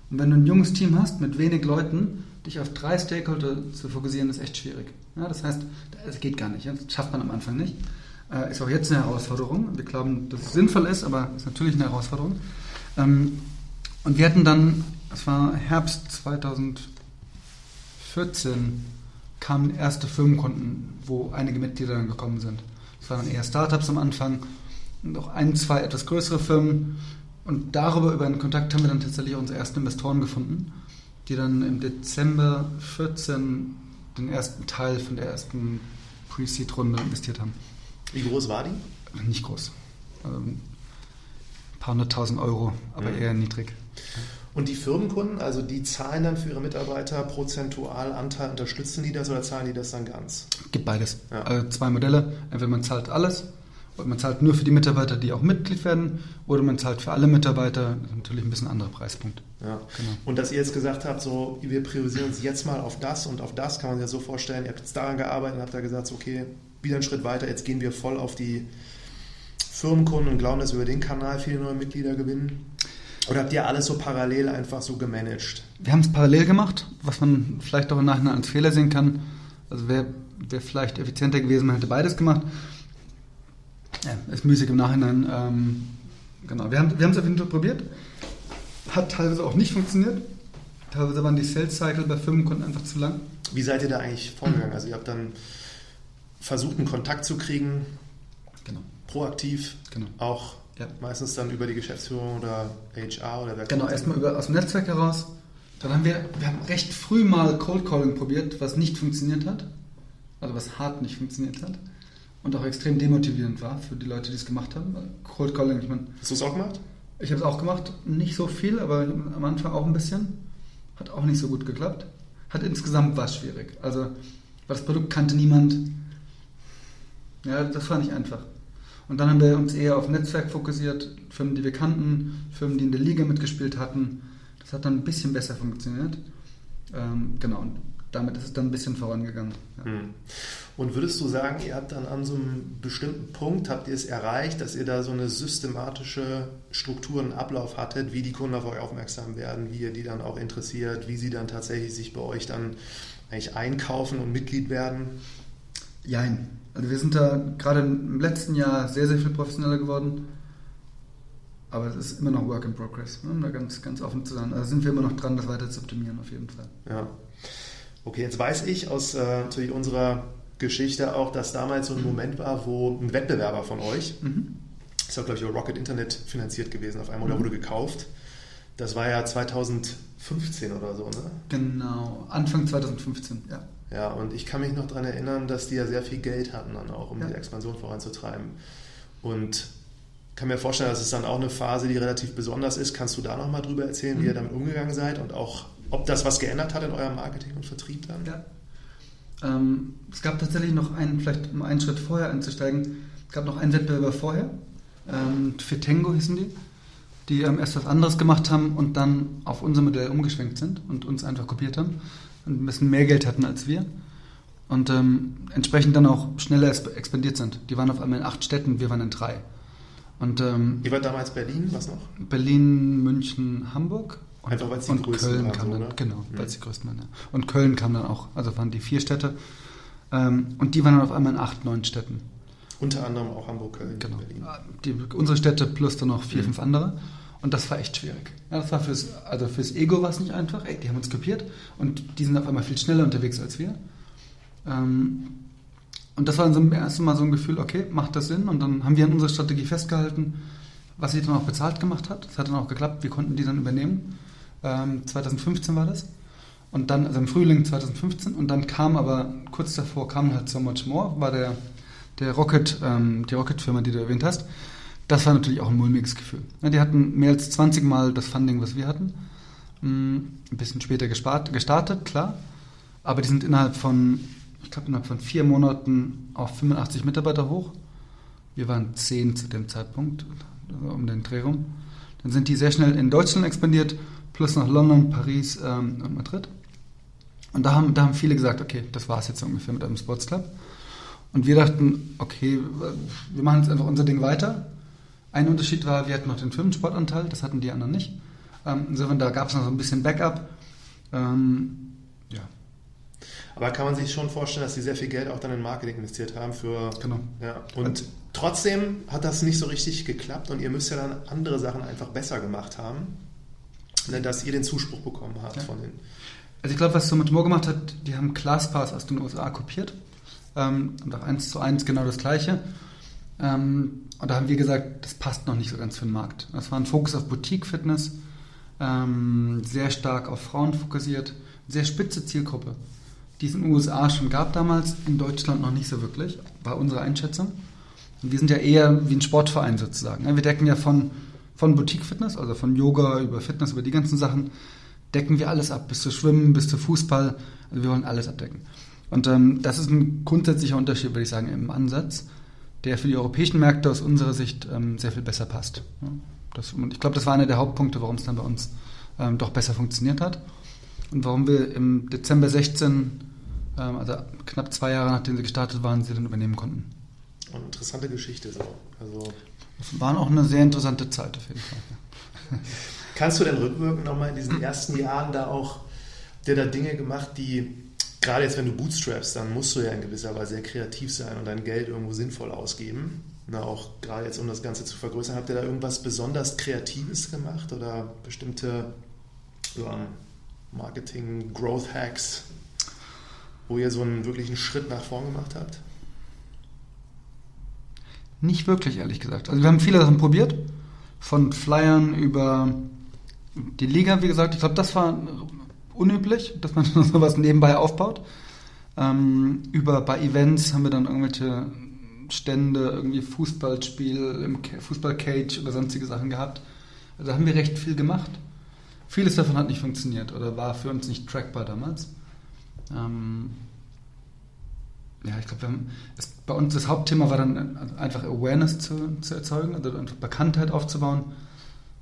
Und wenn du ein junges Team hast mit wenig Leuten, dich auf drei Stakeholder zu fokussieren, ist echt schwierig. Ja, das heißt, das geht gar nicht. Das schafft man am Anfang nicht. Äh, ist auch jetzt eine Herausforderung. Wir glauben, dass es sinnvoll ist, aber ist natürlich eine Herausforderung. Ähm, und wir hatten dann, es war Herbst 2014, kamen erste Firmenkunden, wo einige Mitglieder dann gekommen sind. Das waren dann eher Startups am Anfang und auch ein, zwei etwas größere Firmen, und darüber, über einen Kontakt, haben wir dann tatsächlich unsere ersten Investoren gefunden, die dann im Dezember 14 den ersten Teil von der ersten Pre-Seed-Runde investiert haben. Wie groß war die? Nicht groß. Also ein paar hunderttausend Euro, aber ja. eher niedrig. Und die Firmenkunden, also die zahlen dann für ihre Mitarbeiter prozentual Anteil, unterstützen die das oder zahlen die das dann ganz? Gibt beides. Ja. Also zwei Modelle. Entweder man zahlt alles man zahlt nur für die Mitarbeiter, die auch Mitglied werden, oder man zahlt für alle Mitarbeiter. Das ist natürlich ein bisschen anderer Preispunkt. Ja. Genau. Und dass ihr jetzt gesagt habt, so, wir priorisieren uns jetzt mal auf das und auf das, kann man sich ja so vorstellen. Ihr habt jetzt daran gearbeitet und habt da gesagt, so, okay, wieder einen Schritt weiter, jetzt gehen wir voll auf die Firmenkunden und glauben, dass wir über den Kanal viele neue Mitglieder gewinnen. Oder habt ihr alles so parallel einfach so gemanagt? Wir haben es parallel gemacht, was man vielleicht auch im Nachhinein als Fehler sehen kann. Also wäre wär vielleicht effizienter gewesen, man hätte beides gemacht. Ja, ist müßig im Nachhinein. Ähm, genau, wir haben wir es auf jeden Fall probiert. Hat teilweise auch nicht funktioniert. Teilweise waren die Sales Cycle bei Firmenkunden einfach zu lang. Wie seid ihr da eigentlich vorgegangen? Also ihr habt dann versucht, einen Kontakt zu kriegen, genau. proaktiv, genau. auch ja. meistens dann über die Geschäftsführung oder HR oder wer Genau, erstmal über, aus dem Netzwerk heraus. Dann haben wir, wir haben recht früh mal Cold Calling probiert, was nicht funktioniert hat. Also was hart nicht funktioniert hat und auch extrem demotivierend war für die Leute, die es gemacht haben. Cold Calling, ich meine. Hast du es auch gemacht? Ich habe es auch gemacht, nicht so viel, aber am Anfang auch ein bisschen. Hat auch nicht so gut geklappt. Hat insgesamt war schwierig. Also, weil das Produkt kannte niemand. Ja, das war nicht einfach. Und dann haben wir uns eher auf Netzwerk fokussiert, Firmen, die wir kannten, Firmen, die in der Liga mitgespielt hatten. Das hat dann ein bisschen besser funktioniert. Ähm, genau, und damit ist es dann ein bisschen vorangegangen. Ja. Hm. Und würdest du sagen, ihr habt dann an so einem bestimmten Punkt, habt ihr es erreicht, dass ihr da so eine systematische Struktur und Ablauf hattet, wie die Kunden auf euch aufmerksam werden, wie ihr die dann auch interessiert, wie sie dann tatsächlich sich bei euch dann eigentlich einkaufen und Mitglied werden? Jein. Also wir sind da gerade im letzten Jahr sehr, sehr viel professioneller geworden. Aber es ist immer noch Work in Progress, ne? um da ganz, ganz offen zu sein. Also sind wir immer noch dran, das weiter zu optimieren, auf jeden Fall. Ja. Okay, jetzt weiß ich aus äh, natürlich unserer Geschichte auch, dass damals so ein Moment war, wo ein Wettbewerber von euch, mhm. ist auch glaube ich auch Rocket Internet finanziert gewesen auf einmal, oder mhm. wurde gekauft. Das war ja 2015 oder so, ne? Genau, Anfang 2015, ja. Ja, und ich kann mich noch daran erinnern, dass die ja sehr viel Geld hatten dann auch, um ja. die Expansion voranzutreiben. Und kann mir vorstellen, dass es dann auch eine Phase, die relativ besonders ist. Kannst du da nochmal drüber erzählen, mhm. wie ihr damit umgegangen seid und auch ob das was geändert hat in eurem Marketing und Vertrieb dann? Ja. Ähm, es gab tatsächlich noch einen, vielleicht um einen Schritt vorher einzusteigen, es gab noch einen Wettbewerber vorher, ähm, Fitengo hießen die, die ähm, erst was anderes gemacht haben und dann auf unser Modell umgeschwenkt sind und uns einfach kopiert haben und ein bisschen mehr Geld hatten als wir und ähm, entsprechend dann auch schneller expandiert sind. Die waren auf einmal in acht Städten, wir waren in drei. Und, ähm, Ihr wart damals Berlin, was noch? Berlin, München, Hamburg Einfach weil es die und größten Köln kam so, dann, Genau, mhm. weil es die größten waren. Ja. Und Köln kam dann auch, also waren die vier Städte. Ähm, und die waren dann auf einmal in acht, neun Städten. Unter anderem auch Hamburg, Köln, genau. Berlin. Die, unsere Städte plus dann noch vier, mhm. fünf andere. Und das war echt schwierig. Ja, das war fürs, also fürs Ego war es nicht einfach. Ey, die haben uns kopiert und die sind auf einmal viel schneller unterwegs als wir. Ähm, Und das war dann zum ersten Mal so ein Gefühl, okay, macht das Sinn? Und dann haben wir an unserer Strategie festgehalten, was sich dann auch bezahlt gemacht hat. Das hat dann auch geklappt, wir konnten die dann übernehmen. Ähm, 2015 war das. Und dann, also im Frühling 2015, und dann kam aber, kurz davor kam halt So Much More, war der, der Rocket, ähm, die Rocket-Firma, die du erwähnt hast. Das war natürlich auch ein mulmiges Gefühl. Die hatten mehr als 20 Mal das Funding, was wir hatten. Mm, ein bisschen später gespart, gestartet, klar. Aber die sind innerhalb von, ich glaube, innerhalb von vier Monaten auf 85 Mitarbeiter hoch. Wir waren zehn zu dem Zeitpunkt, um den Dreh rum. Dann sind die sehr schnell in Deutschland expandiert, plus nach London, Paris ähm, und Madrid. Und da haben, da haben viele gesagt, okay, das war es jetzt ungefähr mit einem Sportsclub. Und wir dachten, okay, wir machen jetzt einfach unser Ding weiter. Ein Unterschied war, wir hatten noch den Firmensportanteil, das hatten die anderen nicht. Ähm, insofern, da gab es noch so ein bisschen Backup. Ähm, ja. Aber kann man sich schon vorstellen, dass sie sehr viel Geld auch dann in Marketing investiert haben für. Genau. Ja. Und trotzdem hat das nicht so richtig geklappt und ihr müsst ja dann andere Sachen einfach besser gemacht haben, ne, dass ihr den Zuspruch bekommen habt Ja. von den. Also ich glaube, was Summit More gemacht hat, die haben ClassPass aus den USA kopiert. Ähm, und auch eins zu eins genau das gleiche. Ähm, und da haben wir gesagt, das passt noch nicht so ganz für den Markt. Das war ein Fokus auf Boutique-Fitness, ähm, sehr stark auf Frauen fokussiert, sehr spitze Zielgruppe, die es in den USA schon gab damals, in Deutschland noch nicht so wirklich, war unsere Einschätzung. Und wir sind ja eher wie ein Sportverein sozusagen. ne? Wir decken ja von, von Boutique-Fitness, also von Yoga über Fitness, über die ganzen Sachen, decken wir alles ab, bis zu Schwimmen, bis zu Fußball. Also wir wollen alles abdecken. Und ähm, das ist ein grundsätzlicher Unterschied, würde ich sagen, im Ansatz, der für die europäischen Märkte aus unserer Sicht ähm, sehr viel besser passt. Das, und ich glaube, das war einer der Hauptpunkte, warum es dann bei uns ähm, doch besser funktioniert hat. Und warum wir im Dezember 16, ähm, also knapp zwei Jahre nachdem sie gestartet waren, sie dann übernehmen konnten. Und interessante Geschichte so. Also Das war auch eine sehr interessante Zeit auf jeden Fall. ja. Kannst du denn rückwirkend nochmal in diesen ersten Jahren da auch dir da Dinge gemacht, die, gerade jetzt, wenn du bootstrappst, dann musst du ja in gewisser Weise sehr kreativ sein und dein Geld irgendwo sinnvoll ausgeben. Na, auch gerade jetzt, um das Ganze zu vergrößern, habt ihr da irgendwas besonders Kreatives gemacht oder bestimmte ja, Marketing, Growth Hacks, wo ihr so einen wirklichen Schritt nach vorn gemacht habt? Nicht wirklich, ehrlich gesagt. Also wir haben viele Sachen probiert. Von Flyern über die Liga, wie gesagt. Ich glaube, das war unüblich, dass man sowas nebenbei aufbaut. Ähm, über bei Events haben wir dann irgendwelche Stände, irgendwie Fußballspiel im Ca- Fußballcage oder sonstige Sachen gehabt. Also haben wir recht viel gemacht. Vieles davon hat nicht funktioniert oder war für uns nicht trackbar damals. Ähm, ja, ich glaube, bei uns das Hauptthema war dann einfach Awareness zu, zu erzeugen, also Bekanntheit aufzubauen.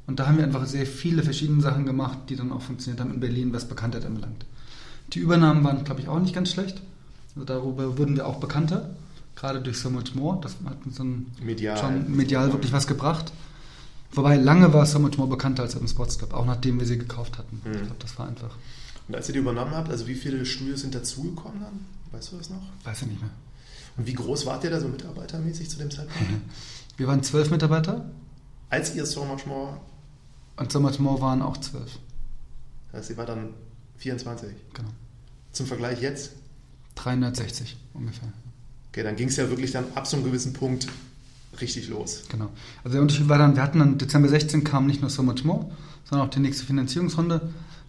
Und da haben wir einfach sehr viele verschiedene Sachen gemacht, die dann auch funktioniert haben in Berlin, was Bekanntheit anbelangt. Die Übernahmen waren, glaube ich, auch nicht ganz schlecht. Also darüber wurden wir auch bekannter, gerade durch So Much More. Das hat uns dann Medial. schon medial wirklich was gebracht. Wobei lange war So Much More bekannter als im Sports Club, auch nachdem wir sie gekauft hatten. Mhm. Ich glaube, das war einfach, Und als ihr die übernommen habt, also wie viele Studios sind dazugekommen dann? Weißt du das noch? weiß ich nicht mehr. Und wie groß wart ihr da so mitarbeitermäßig zu dem Zeitpunkt? Wir waren zwölf Mitarbeiter Als ihr So Much More, und So Much More waren auch zwölf. das heißt, ihr war dann 24. Genau. Zum Vergleich jetzt? 360 ungefähr. Okay, dann ging es ja wirklich dann ab so einem gewissen Punkt richtig los. Genau. Also der Unterschied war dann, wir hatten dann Dezember 16 kam nicht nur So Much More, sondern auch die nächste Finanzierungsrunde.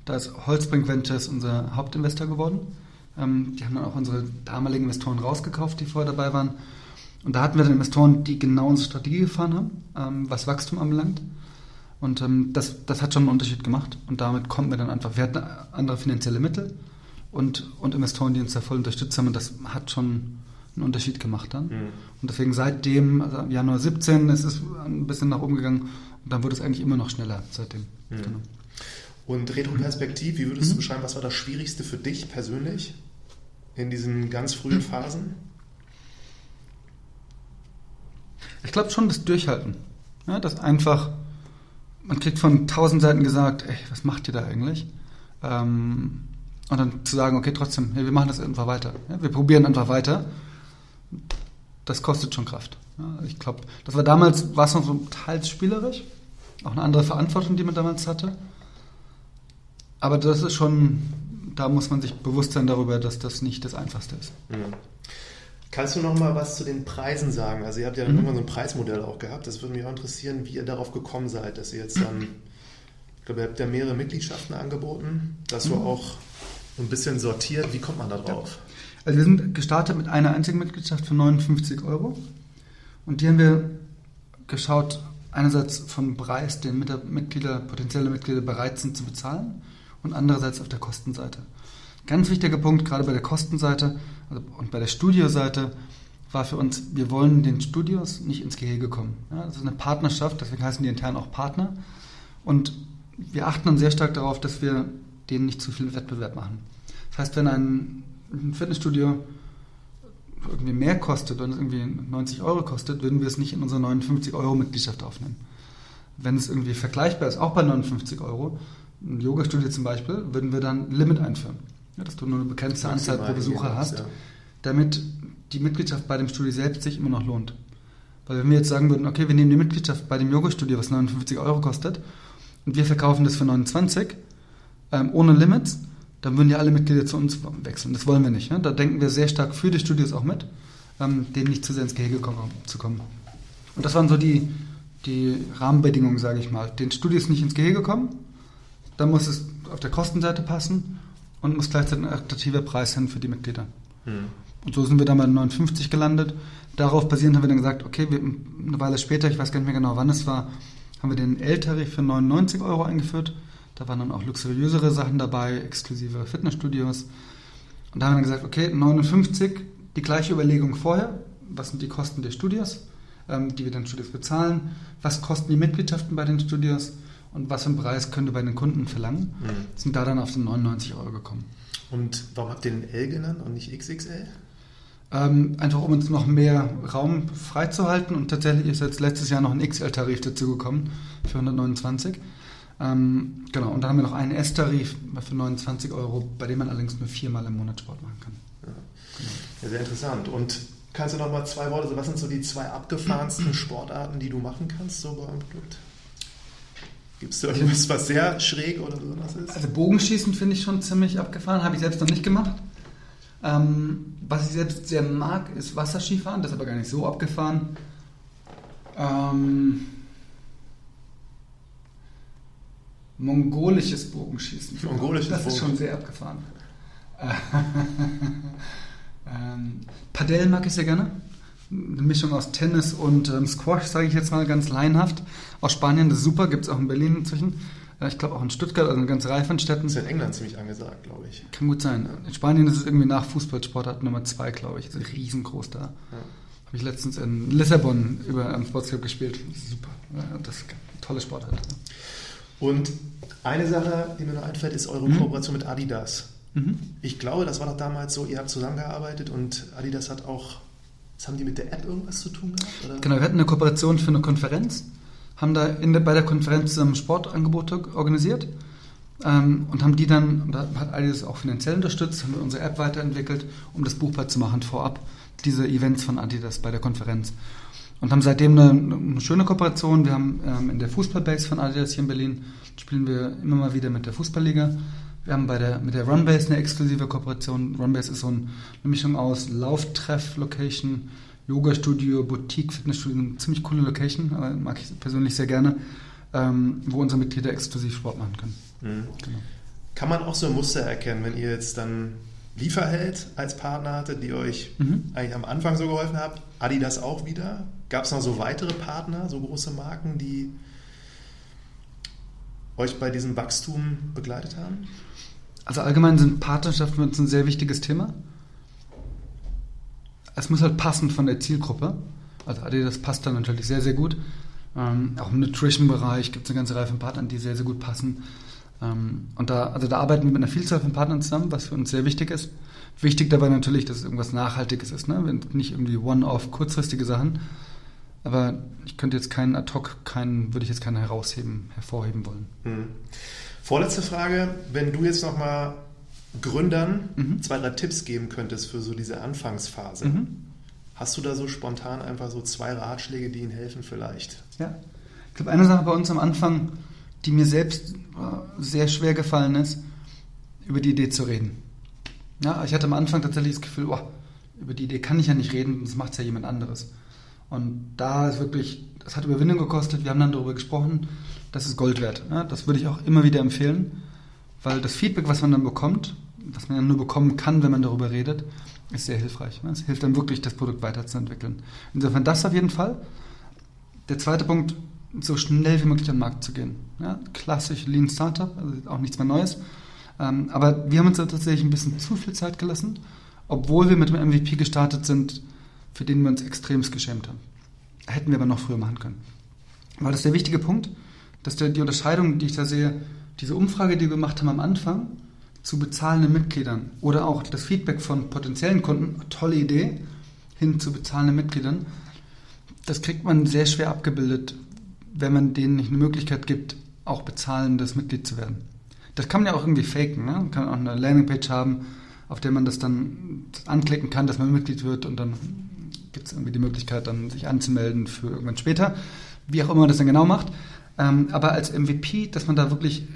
Da ist Holzbrink Ventures unser Hauptinvestor geworden. Ähm, die haben dann auch unsere damaligen Investoren rausgekauft, die vorher dabei waren. Und da hatten wir dann Investoren, die genau unsere Strategie gefahren haben, ähm, was Wachstum anbelangt. Und ähm, das, das hat schon einen Unterschied gemacht. Und damit konnten wir dann einfach, wir hatten andere finanzielle Mittel und, und Investoren, die uns da voll unterstützt haben. Und das hat schon einen Unterschied gemacht dann. Mhm. Und deswegen seitdem, also im Januar 17, ist es ein bisschen nach oben gegangen. Und dann wurde es eigentlich immer noch schneller seitdem. Mhm. Genau. Und Retroperspektiv, wie würdest du Mhm. beschreiben, was war das Schwierigste für dich persönlich in diesen ganz frühen Phasen? Ich glaube schon das Durchhalten. Ja, das einfach, man kriegt von tausend Seiten gesagt, ey, was macht ihr da eigentlich? Ähm, und dann zu sagen, okay, trotzdem, hey, wir machen das einfach weiter. Ja, wir probieren einfach weiter. Das kostet schon Kraft. Ja, ich glaube, das war damals, war es noch so teils spielerisch. Auch eine andere Verantwortung, die man damals hatte. Aber das ist schon, da muss man sich bewusst sein darüber, dass das nicht das Einfachste ist. Mhm. Kannst du noch mal was zu den Preisen sagen? Also ihr habt ja mhm. irgendwann so ein Preismodell auch gehabt. Das würde mich auch interessieren, wie ihr darauf gekommen seid, dass ihr jetzt dann, ich glaube, ihr habt ja mehrere Mitgliedschaften angeboten, dass mhm. du auch ein bisschen sortiert. Wie kommt man da drauf? Ja. Also wir sind gestartet mit einer einzigen Mitgliedschaft für 59 Euro. Und die haben wir geschaut, einerseits vom Preis, den Mitglieder, potenzielle Mitglieder bereit sind zu bezahlen und andererseits auf der Kostenseite. Ganz wichtiger Punkt, gerade bei der Kostenseite und bei der Studioseite, war für uns, wir wollen den Studios nicht ins Gehege kommen. Ja, das ist eine Partnerschaft, deswegen heißen die intern auch Partner. Und wir achten dann sehr stark darauf, dass wir denen nicht zu viel Wettbewerb machen. Das heißt, wenn ein Fitnessstudio irgendwie mehr kostet und irgendwie 90 Euro kostet, würden wir es nicht in unsere 59 Euro Mitgliedschaft aufnehmen. Wenn es irgendwie vergleichbar ist, auch bei 59 Euro, ein Yoga-Studio zum Beispiel, würden wir dann Limit einführen. Ja, dass du nur eine begrenzte Anzahl pro Besucher hast, ja. damit die Mitgliedschaft bei dem Studio selbst sich immer noch lohnt. Weil wenn wir jetzt sagen würden, okay, wir nehmen die Mitgliedschaft bei dem Yoga-Studio, was 59 Euro kostet, und wir verkaufen das für 29, ähm, ohne Limits, dann würden ja alle Mitglieder zu uns wechseln. Das wollen wir nicht. Ne? Da denken wir sehr stark für die Studios auch mit, ähm, denen nicht zu sehr ins Gehege kommen, zu kommen. Und das waren so die, die Rahmenbedingungen, sage ich mal. Den Studios nicht ins Gehege kommen, dann muss es auf der Kostenseite passen und muss gleichzeitig ein attraktiver Preis hin für die Mitglieder. Hm. Und so sind wir dann bei 59 gelandet. Darauf basierend haben wir dann gesagt, okay, wir, eine Weile später, ich weiß gar nicht mehr genau wann es war, haben wir den L-Tarif für 99 Euro eingeführt da waren dann auch luxuriösere Sachen dabei, exklusive Fitnessstudios. Und da haben wir dann gesagt, okay, 59, die gleiche Überlegung vorher. Was sind die Kosten der Studios, ähm, die wir den Studios bezahlen? Was kosten die Mitgliedschaften bei den Studios? Und was für einen Preis können wir bei den Kunden verlangen? Mhm. Sind da dann auf den 99 Euro gekommen. Und warum habt ihr den L genannt und nicht XXL? Ähm, einfach um uns noch mehr Raum freizuhalten. Und tatsächlich ist jetzt letztes Jahr noch ein XL-Tarif dazugekommen für 129. Ähm, genau, und dann haben wir noch einen S-Tarif für 29 Euro, bei dem man allerdings nur viermal im Monat Sport machen kann. Ja, genau. ja sehr interessant. Und kannst du noch mal zwei Worte, was sind so die zwei abgefahrensten Sportarten, die du machen kannst, so beim Produkt? Gibt es irgendwas, was sehr schräg oder besonders ist? Also Bogenschießen finde ich schon ziemlich abgefahren, habe ich selbst noch nicht gemacht. Ähm, was ich selbst sehr mag, ist Wasserskifahren, das ist aber gar nicht so abgefahren. Ähm, mongolisches Bogenschießen. Mongolisches das ist schon sehr abgefahren. ähm, Padel mag ich sehr gerne. Eine Mischung aus Tennis und ähm, Squash, sage ich jetzt mal ganz laienhaft. Aus Spanien, das ist super, gibt es auch in Berlin inzwischen. Äh, ich glaube auch in Stuttgart, also eine ganze Reihe von Städten. Das ist in England ziemlich angesagt, glaube ich. Kann gut sein. In Spanien ist es irgendwie nach Fußballsportart Nummer zwei, glaube ich. Das ist riesengroß da. Ja. Habe ich letztens in Lissabon über einen Sportsclub gespielt. Super. Das ist eine tolle Sportart. Und eine Sache, die mir noch einfällt, ist eure mhm. Kooperation mit Adidas. Mhm. Ich glaube, das war doch damals so, ihr habt zusammengearbeitet und Adidas hat auch, was haben die mit der App irgendwas zu tun gehabt? Oder? Genau, wir hatten eine Kooperation für eine Konferenz, haben da der, bei der Konferenz ähm, Sportangebote organisiert ähm, und haben die dann, da hat Adidas auch finanziell unterstützt, haben unsere App weiterentwickelt, um das buchbar zu machen vorab, diese Events von Adidas bei der Konferenz. Und haben seitdem eine, eine schöne Kooperation. Wir haben ähm, in der Fußballbase von Adidas hier in Berlin spielen wir immer mal wieder mit der Fußballliga. Wir haben bei der, mit der Runbase eine exklusive Kooperation. Runbase ist so eine Mischung aus Lauftreff-Location, Yoga-Studio, Boutique, Fitnessstudio. Eine ziemlich coole Location, mag ich persönlich sehr gerne, ähm, wo unsere Mitglieder exklusiv Sport machen können. Mhm. Genau. Kann man auch so Muster erkennen, wenn ihr jetzt dann Lieferheld als Partner hattet, die euch mhm. eigentlich am Anfang so geholfen haben? Adidas auch wieder? Gab es noch so weitere Partner, so große Marken, die euch bei diesem Wachstum begleitet haben? Also allgemein sind Partnerschaften für uns ein sehr wichtiges Thema. Es muss halt passen von der Zielgruppe. Also Adidas passt da natürlich sehr, sehr gut. Ähm, auch im Nutrition-Bereich gibt es eine ganze Reihe von Partnern, die sehr, sehr gut passen. Ähm, und da, also da arbeiten wir mit einer Vielzahl von Partnern zusammen, was für uns sehr wichtig ist. Wichtig dabei natürlich, dass es irgendwas Nachhaltiges ist, ne? nicht irgendwie One-off, kurzfristige Sachen. Aber ich könnte jetzt keinen ad hoc, keinen, würde ich jetzt keinen herausheben, hervorheben wollen. Mhm. Vorletzte Frage, wenn du jetzt nochmal Gründern mhm. zwei, drei Tipps geben könntest für so diese Anfangsphase. Mhm. Hast du da so spontan einfach so zwei Ratschläge, die ihnen helfen vielleicht? Ja, ich glaube, eine Sache bei uns am Anfang, die mir selbst äh, sehr schwer gefallen ist, über die Idee zu reden. Ja, ich hatte am Anfang tatsächlich das Gefühl, oh, Über die Idee kann ich ja nicht reden, das macht ja jemand anderes. Und da ist wirklich, das hat Überwindung gekostet, wir haben dann darüber gesprochen, das ist Gold wert. Ja, das würde ich auch immer wieder empfehlen, weil das Feedback, was man dann bekommt, was man ja nur bekommen kann, wenn man darüber redet, ist sehr hilfreich. Es hilft dann wirklich, das Produkt weiterzuentwickeln. Insofern das auf jeden Fall. Der zweite Punkt, so schnell wie möglich an den Markt zu gehen. Ja, klassisch Lean Startup, also auch nichts mehr Neues. Ähm, aber wir haben uns da tatsächlich ein bisschen zu viel Zeit gelassen, obwohl wir mit dem MVP gestartet sind, für den wir uns extremst geschämt haben. Hätten wir aber noch früher machen können. Weil das ist der wichtige Punkt, dass der, die Unterscheidung, die ich da sehe, diese Umfrage, die wir gemacht haben am Anfang, zu bezahlenden Mitgliedern oder auch das Feedback von potenziellen Kunden, tolle Idee, hin zu bezahlenden Mitgliedern, das kriegt man sehr schwer abgebildet, wenn man denen nicht eine Möglichkeit gibt, auch bezahlendes Mitglied zu werden. Das kann man ja auch irgendwie faken. Ne? Man kann auch eine Landingpage haben, auf der man das dann anklicken kann, dass man Mitglied wird und dann gibt es irgendwie die Möglichkeit, dann sich anzumelden für irgendwann später. Wie auch immer man das dann genau macht. Ähm, aber als MVP, dass man da wirklich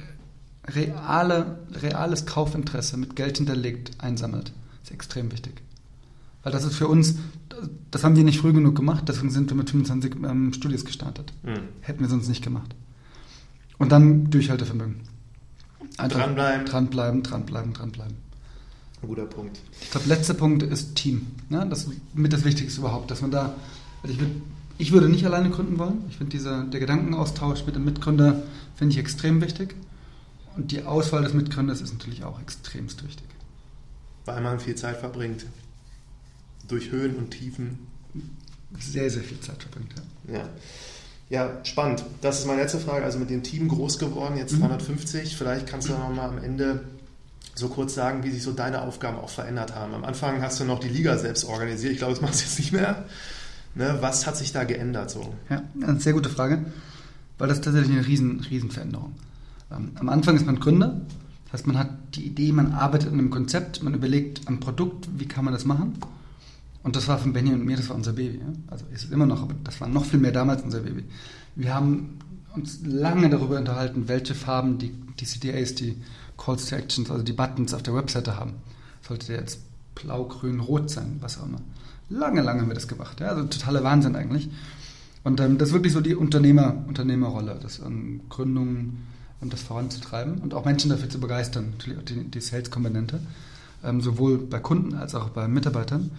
reale, reales Kaufinteresse mit Geld hinterlegt einsammelt, ist extrem wichtig. Weil das ist für uns, das haben wir nicht früh genug gemacht, deswegen sind wir mit 25 ähm, Studios gestartet. Mhm. Hätten wir sonst nicht gemacht. Und dann Durchhaltevermögen. Einfach dranbleiben. Dranbleiben, dranbleiben, dranbleiben. Ein guter Punkt. Ich glaube, letzter Punkt ist Team. Ja, das ist mit das Wichtigste überhaupt, dass man da, also ich, würd, ich würde nicht alleine gründen wollen. Ich finde der Gedankenaustausch mit dem Mitgründer finde ich extrem wichtig. Und die Auswahl des Mitgründers ist natürlich auch extremst wichtig. Weil man viel Zeit verbringt. Durch Höhen und Tiefen. Sehr, sehr viel Zeit verbringt, ja. ja. Ja, spannend. Das ist meine letzte Frage. Also mit dem Team groß geworden, jetzt mhm. 350. Vielleicht kannst du noch mal am Ende so kurz sagen, wie sich so deine Aufgaben auch verändert haben. Am Anfang hast du noch die Liga selbst organisiert. Ich glaube, das machst du jetzt nicht mehr. Ne? Was hat sich da geändert so? Ja, eine sehr gute Frage, weil das ist tatsächlich eine riesen, riesen Veränderung. Ähm, am Anfang ist man Gründer. Das heißt, man hat die Idee, man arbeitet an einem Konzept, man überlegt am Produkt, wie kann man das machen. Und das war von Benny und mir, das war unser Baby. Also ist es immer noch, aber das war noch viel mehr damals unser Baby. Wir haben uns lange darüber unterhalten, welche Farben die, die CDAs, die Calls to Actions, also die Buttons auf der Webseite haben. Sollte der jetzt blau, grün, rot sein, was auch immer. Lange, lange haben wir das gemacht. Ja? Also totaler Wahnsinn eigentlich. Und ähm, das ist wirklich so die Unternehmer, Unternehmerrolle, das ähm, Gründung und das voranzutreiben und auch Menschen dafür zu begeistern, natürlich auch die, die Sales-Komponente, ähm, sowohl bei Kunden als auch bei Mitarbeitern.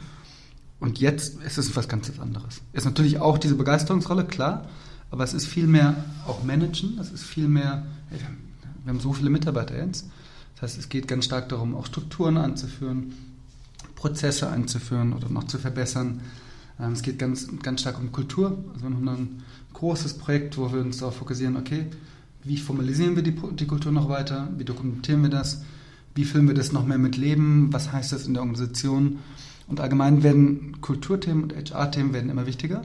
Und jetzt ist es was ganz anderes. Ist natürlich auch diese Begeisterungsrolle, klar, aber es ist viel mehr auch Managen, es ist viel mehr, hey, wir haben so viele Mitarbeiter jetzt. Das heißt, es geht ganz stark darum, auch Strukturen anzuführen, Prozesse einzuführen oder noch zu verbessern. Ähm, es geht ganz, ganz stark um Kultur. Also wir haben ein großes Projekt, wo wir uns darauf fokussieren, okay, wie formalisieren wir die, die Kultur noch weiter, wie dokumentieren wir das, wie füllen wir das noch mehr mit Leben, was heißt das in der Organisation. Und allgemein werden Kulturthemen und HR-Themen werden immer wichtiger.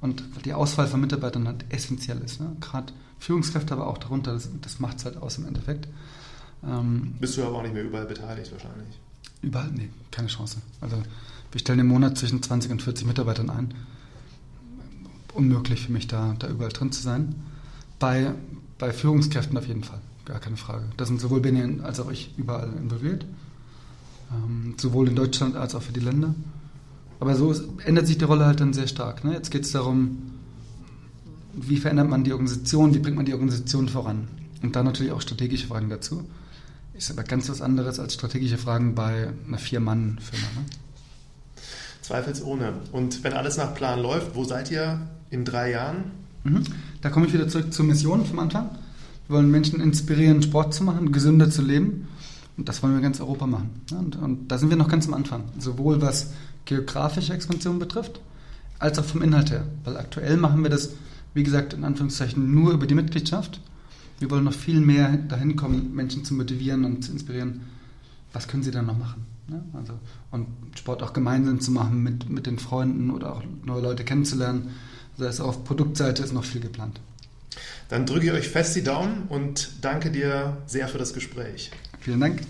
Und die Auswahl von Mitarbeitern halt essentiell ist. Ne? Gerade Führungskräfte, aber auch darunter, das, das macht es halt aus im Endeffekt. Ähm, Bist du aber auch nicht mehr überall beteiligt wahrscheinlich? Überall? Nee, keine Chance. Also wir stellen im Monat zwischen 20 und 40 Mitarbeitern ein. Unmöglich für mich, da, da überall drin zu sein. Bei, bei Führungskräften auf jeden Fall, gar keine Frage. Da sind sowohl Benjamin als auch ich überall involviert. Ähm, sowohl in Deutschland als auch für die Länder. Aber so ändert sich die Rolle halt dann sehr stark. Ne? Jetzt geht es darum, wie verändert man die Organisation, wie bringt man die Organisation voran? Und dann natürlich auch strategische Fragen dazu. Ist aber ganz was anderes als strategische Fragen bei einer Vier-Mann-Firma. Ne? Zweifelsohne. Und wenn alles nach Plan läuft, wo seid ihr in drei Jahren? Mhm. Da komme ich wieder zurück zur Mission vom Anfang. Wir wollen Menschen inspirieren, Sport zu machen, gesünder zu leben. Und das wollen wir ganz Europa machen. Und, und da sind wir noch ganz am Anfang. Sowohl was geografische Expansion betrifft, als auch vom Inhalt her. Weil aktuell machen wir das wie gesagt, in Anführungszeichen nur über die Mitgliedschaft. Wir wollen noch viel mehr dahin kommen, Menschen zu motivieren und zu inspirieren. Was können sie dann noch machen? Ja, also, und Sport auch gemeinsam zu machen mit, mit den Freunden oder auch neue Leute kennenzulernen. Also ist auf Produktseite ist noch viel geplant. Dann drücke ich euch fest die Daumen und danke dir sehr für das Gespräch. Vielen Dank.